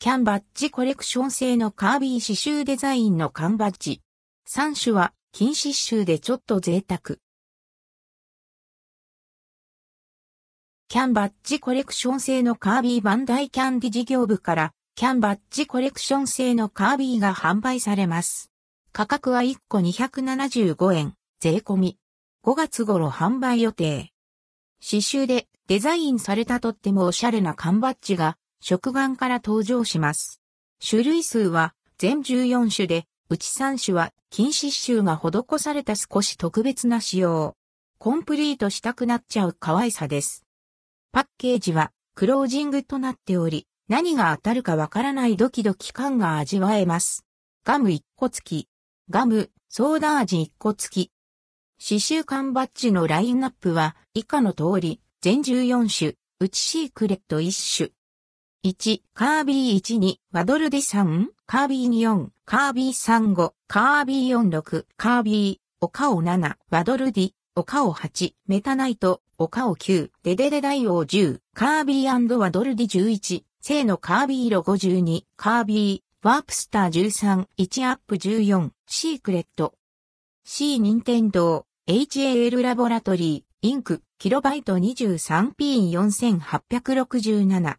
キャンバッジコレクション製のカービー刺繍デザインの缶バッジ。3種は金刺繍でちょっと贅沢。キャンバッジコレクション製のカービーバンダイキャンディ事業部からキャンバッジコレクション製のカービーが販売されます。価格は1個275円、税込み。5月頃販売予定。刺繍でデザインされたとってもおしゃれな缶バッジが食玩から登場します。種類数は全14種で、うち3種は金刺繍が施された少し特別な仕様。コンプリートしたくなっちゃう可愛さです。パッケージはクロージングとなっており、何が当たるかわからないドキドキ感が味わえます。ガム1個付き。ガム、ソーダ味1個付き。刺繍缶バッジのラインナップは以下の通り、全14種、うちシークレット1種。1、カービー1、2、ワドルディ3、カービー4、カービー3、5、カービー4、6、カービー、オカオ7、ワドルディ、オカオ8、メタナイト、オカオ9、デデデダイオ10、カービーワドルディ11、正のカービーロ52、カービー、ワープスター13、1アップ14、シークレット。C 任天堂、HAL ラボラトリー、インク、キロバイト 23P4867。